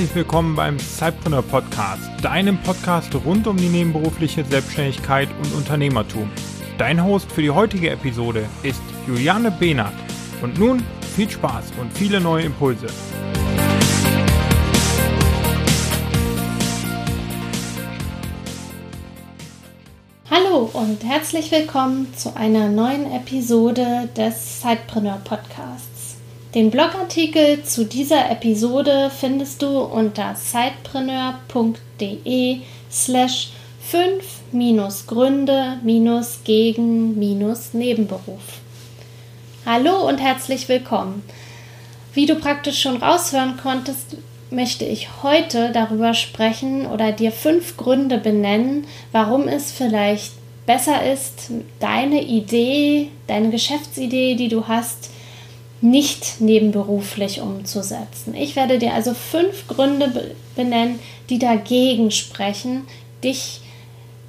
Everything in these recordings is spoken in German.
herzlich willkommen beim Zeitpreneur Podcast, deinem Podcast rund um die nebenberufliche Selbstständigkeit und Unternehmertum. Dein Host für die heutige Episode ist Juliane Behnert. Und nun viel Spaß und viele neue Impulse. Hallo und herzlich willkommen zu einer neuen Episode des Zeitpreneur Podcasts. Den Blogartikel zu dieser Episode findest du unter sidepreneur.de slash 5 Gründe gegen Nebenberuf. Hallo und herzlich willkommen. Wie du praktisch schon raushören konntest, möchte ich heute darüber sprechen oder dir fünf Gründe benennen, warum es vielleicht besser ist, deine Idee, deine Geschäftsidee, die du hast, nicht nebenberuflich umzusetzen. Ich werde dir also fünf Gründe benennen, die dagegen sprechen, dich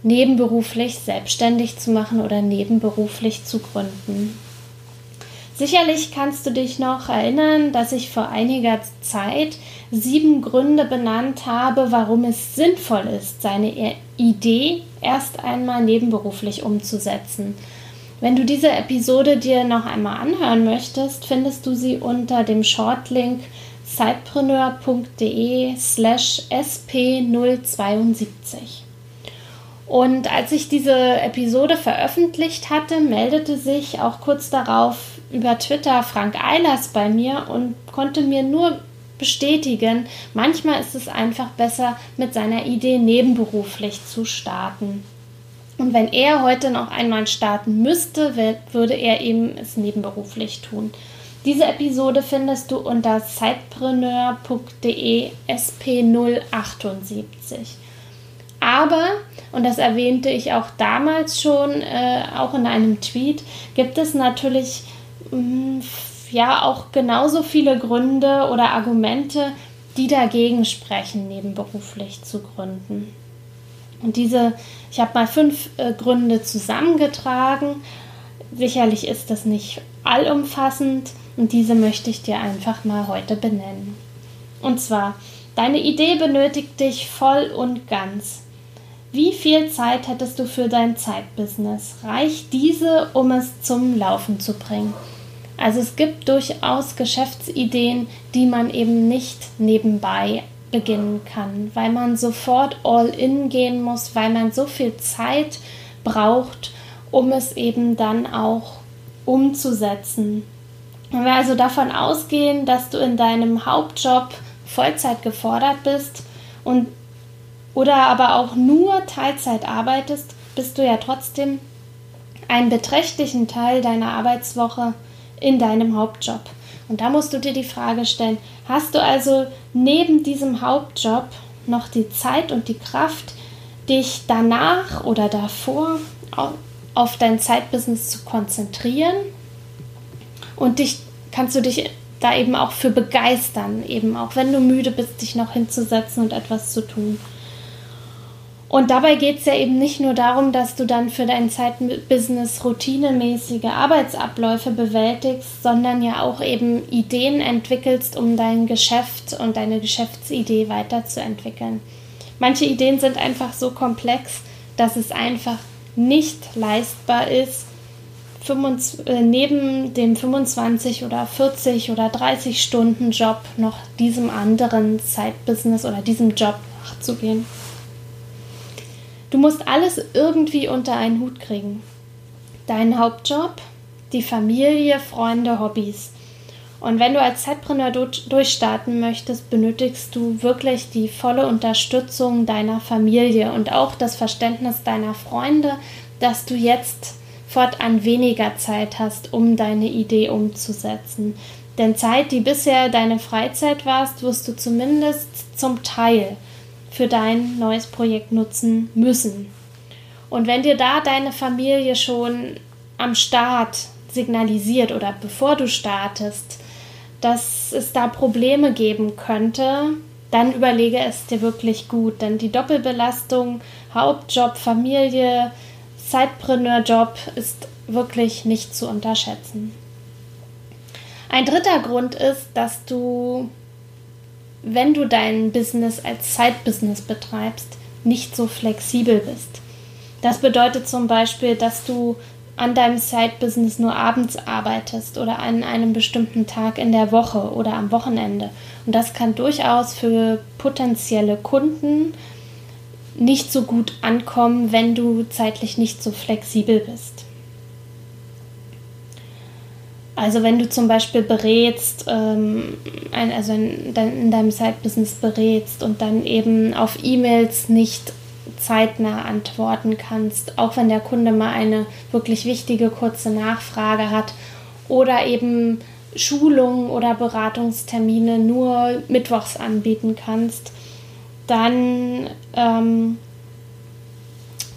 nebenberuflich selbstständig zu machen oder nebenberuflich zu gründen. Sicherlich kannst du dich noch erinnern, dass ich vor einiger Zeit sieben Gründe benannt habe, warum es sinnvoll ist, seine Idee erst einmal nebenberuflich umzusetzen. Wenn du diese Episode dir noch einmal anhören möchtest, findest du sie unter dem Shortlink sidepreneur.de slash sp072. Und als ich diese Episode veröffentlicht hatte, meldete sich auch kurz darauf über Twitter Frank Eilers bei mir und konnte mir nur bestätigen, manchmal ist es einfach besser, mit seiner Idee nebenberuflich zu starten. Und wenn er heute noch einmal starten müsste, würde er eben es nebenberuflich tun. Diese Episode findest du unter zeitpreneur.de sp078. Aber, und das erwähnte ich auch damals schon, äh, auch in einem Tweet, gibt es natürlich mh, mm, ja auch genauso viele Gründe oder Argumente, die dagegen sprechen, nebenberuflich zu gründen. Und diese, ich habe mal fünf äh, Gründe zusammengetragen. Sicherlich ist das nicht allumfassend und diese möchte ich dir einfach mal heute benennen. Und zwar, deine Idee benötigt dich voll und ganz. Wie viel Zeit hättest du für dein Zeitbusiness? Reicht diese, um es zum Laufen zu bringen? Also es gibt durchaus Geschäftsideen, die man eben nicht nebenbei beginnen kann, weil man sofort all in gehen muss, weil man so viel Zeit braucht, um es eben dann auch umzusetzen. Wenn wir also davon ausgehen, dass du in deinem Hauptjob Vollzeit gefordert bist und oder aber auch nur Teilzeit arbeitest, bist du ja trotzdem einen beträchtlichen Teil deiner Arbeitswoche in deinem Hauptjob. Und da musst du dir die Frage stellen, hast du also neben diesem Hauptjob noch die Zeit und die Kraft, dich danach oder davor auf dein Zeitbusiness zu konzentrieren? Und dich kannst du dich da eben auch für begeistern, eben auch wenn du müde bist, dich noch hinzusetzen und etwas zu tun. Und dabei geht es ja eben nicht nur darum, dass du dann für dein Zeitbusiness routinemäßige Arbeitsabläufe bewältigst, sondern ja auch eben Ideen entwickelst, um dein Geschäft und deine Geschäftsidee weiterzuentwickeln. Manche Ideen sind einfach so komplex, dass es einfach nicht leistbar ist, 25, äh, neben dem 25 oder 40 oder 30 Stunden Job noch diesem anderen Zeitbusiness oder diesem Job nachzugehen. Du musst alles irgendwie unter einen Hut kriegen. Deinen Hauptjob, die Familie, Freunde, Hobbys. Und wenn du als Zeitpreneur durchstarten möchtest, benötigst du wirklich die volle Unterstützung deiner Familie und auch das Verständnis deiner Freunde, dass du jetzt fortan weniger Zeit hast, um deine Idee umzusetzen. Denn Zeit, die bisher deine Freizeit warst, wirst du zumindest zum Teil für dein neues Projekt nutzen müssen. Und wenn dir da deine Familie schon am Start signalisiert oder bevor du startest, dass es da Probleme geben könnte, dann überlege es dir wirklich gut, denn die Doppelbelastung Hauptjob, Familie, Zeitpreneur-Job ist wirklich nicht zu unterschätzen. Ein dritter Grund ist, dass du wenn du dein Business als Zeitbusiness betreibst, nicht so flexibel bist. Das bedeutet zum Beispiel, dass du an deinem Side-Business nur abends arbeitest oder an einem bestimmten Tag in der Woche oder am Wochenende. Und das kann durchaus für potenzielle Kunden nicht so gut ankommen, wenn du zeitlich nicht so flexibel bist. Also wenn du zum Beispiel berätst, ähm, ein, also in, in deinem Side-Business berätst und dann eben auf E-Mails nicht zeitnah antworten kannst, auch wenn der Kunde mal eine wirklich wichtige kurze Nachfrage hat oder eben Schulungen oder Beratungstermine nur mittwochs anbieten kannst, dann ähm,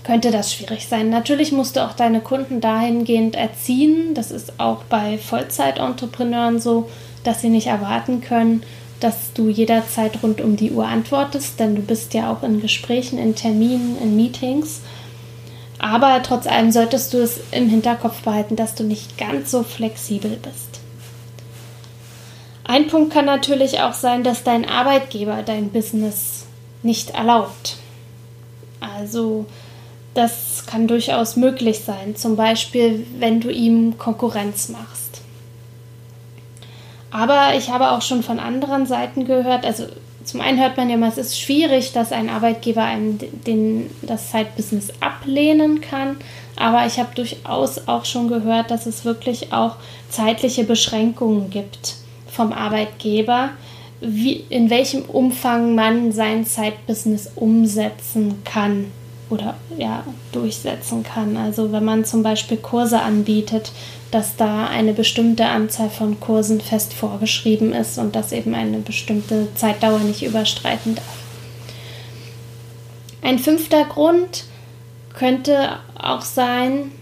könnte das schwierig sein. Natürlich musst du auch deine Kunden dahingehend erziehen. Das ist auch bei Vollzeit-Entrepreneuren so, dass sie nicht erwarten können, dass du jederzeit rund um die Uhr antwortest, denn du bist ja auch in Gesprächen, in Terminen, in Meetings. Aber trotz allem solltest du es im Hinterkopf behalten, dass du nicht ganz so flexibel bist. Ein Punkt kann natürlich auch sein, dass dein Arbeitgeber dein Business nicht erlaubt. Also das kann durchaus möglich sein, zum Beispiel wenn du ihm Konkurrenz machst. Aber ich habe auch schon von anderen Seiten gehört, also zum einen hört man ja immer, es ist schwierig, dass ein Arbeitgeber einem den, das Side-Business ablehnen kann. Aber ich habe durchaus auch schon gehört, dass es wirklich auch zeitliche Beschränkungen gibt vom Arbeitgeber, wie, in welchem Umfang man sein Side-Business umsetzen kann oder ja, durchsetzen kann. Also wenn man zum Beispiel Kurse anbietet, dass da eine bestimmte Anzahl von Kursen fest vorgeschrieben ist und dass eben eine bestimmte Zeitdauer nicht überstreiten darf. Ein fünfter Grund könnte auch sein,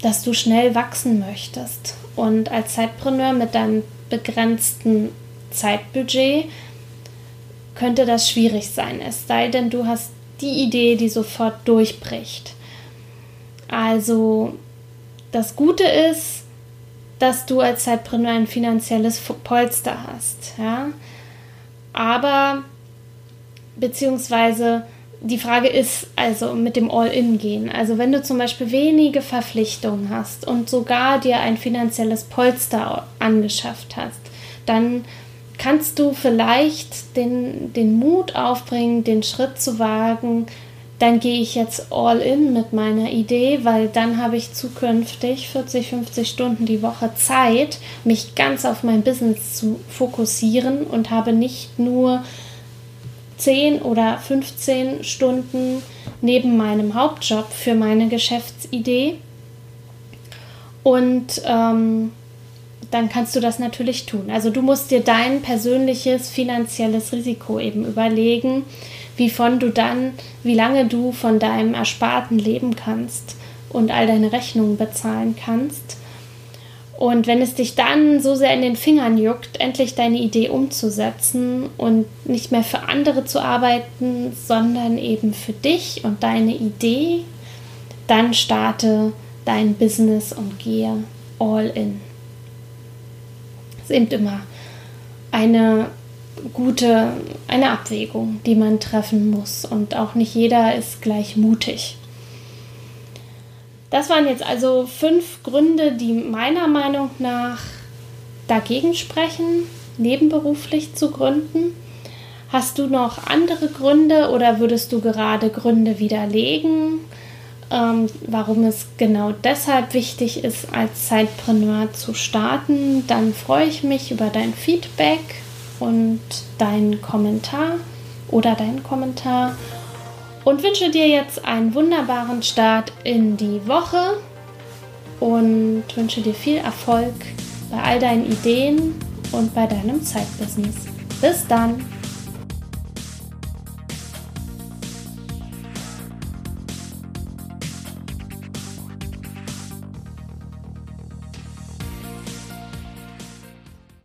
dass du schnell wachsen möchtest und als Zeitpreneur mit deinem begrenzten Zeitbudget könnte das schwierig sein, es sei denn, du hast die Idee, die sofort durchbricht. Also das Gute ist, dass du als Zeitpreneur ein finanzielles Polster hast. Ja? Aber, beziehungsweise, die Frage ist also mit dem All-In gehen. Also wenn du zum Beispiel wenige Verpflichtungen hast und sogar dir ein finanzielles Polster angeschafft hast, dann kannst du vielleicht den, den Mut aufbringen, den Schritt zu wagen, dann gehe ich jetzt all in mit meiner Idee, weil dann habe ich zukünftig 40, 50 Stunden die Woche Zeit, mich ganz auf mein Business zu fokussieren und habe nicht nur 10 oder 15 Stunden neben meinem Hauptjob für meine Geschäftsidee. Und ähm, dann kannst du das natürlich tun. Also du musst dir dein persönliches finanzielles Risiko eben überlegen wie von du dann, wie lange du von deinem Ersparten leben kannst und all deine Rechnungen bezahlen kannst. Und wenn es dich dann so sehr in den Fingern juckt, endlich deine Idee umzusetzen und nicht mehr für andere zu arbeiten, sondern eben für dich und deine Idee, dann starte dein Business und gehe all in. Ist eben immer eine gute, eine Abwägung, die man treffen muss. Und auch nicht jeder ist gleich mutig. Das waren jetzt also fünf Gründe, die meiner Meinung nach dagegen sprechen, nebenberuflich zu gründen. Hast du noch andere Gründe oder würdest du gerade Gründe widerlegen, ähm, warum es genau deshalb wichtig ist, als Zeitpreneur zu starten? Dann freue ich mich über dein Feedback und deinen Kommentar oder deinen Kommentar und wünsche dir jetzt einen wunderbaren Start in die Woche und wünsche dir viel Erfolg bei all deinen Ideen und bei deinem Zeitbusiness. Bis dann!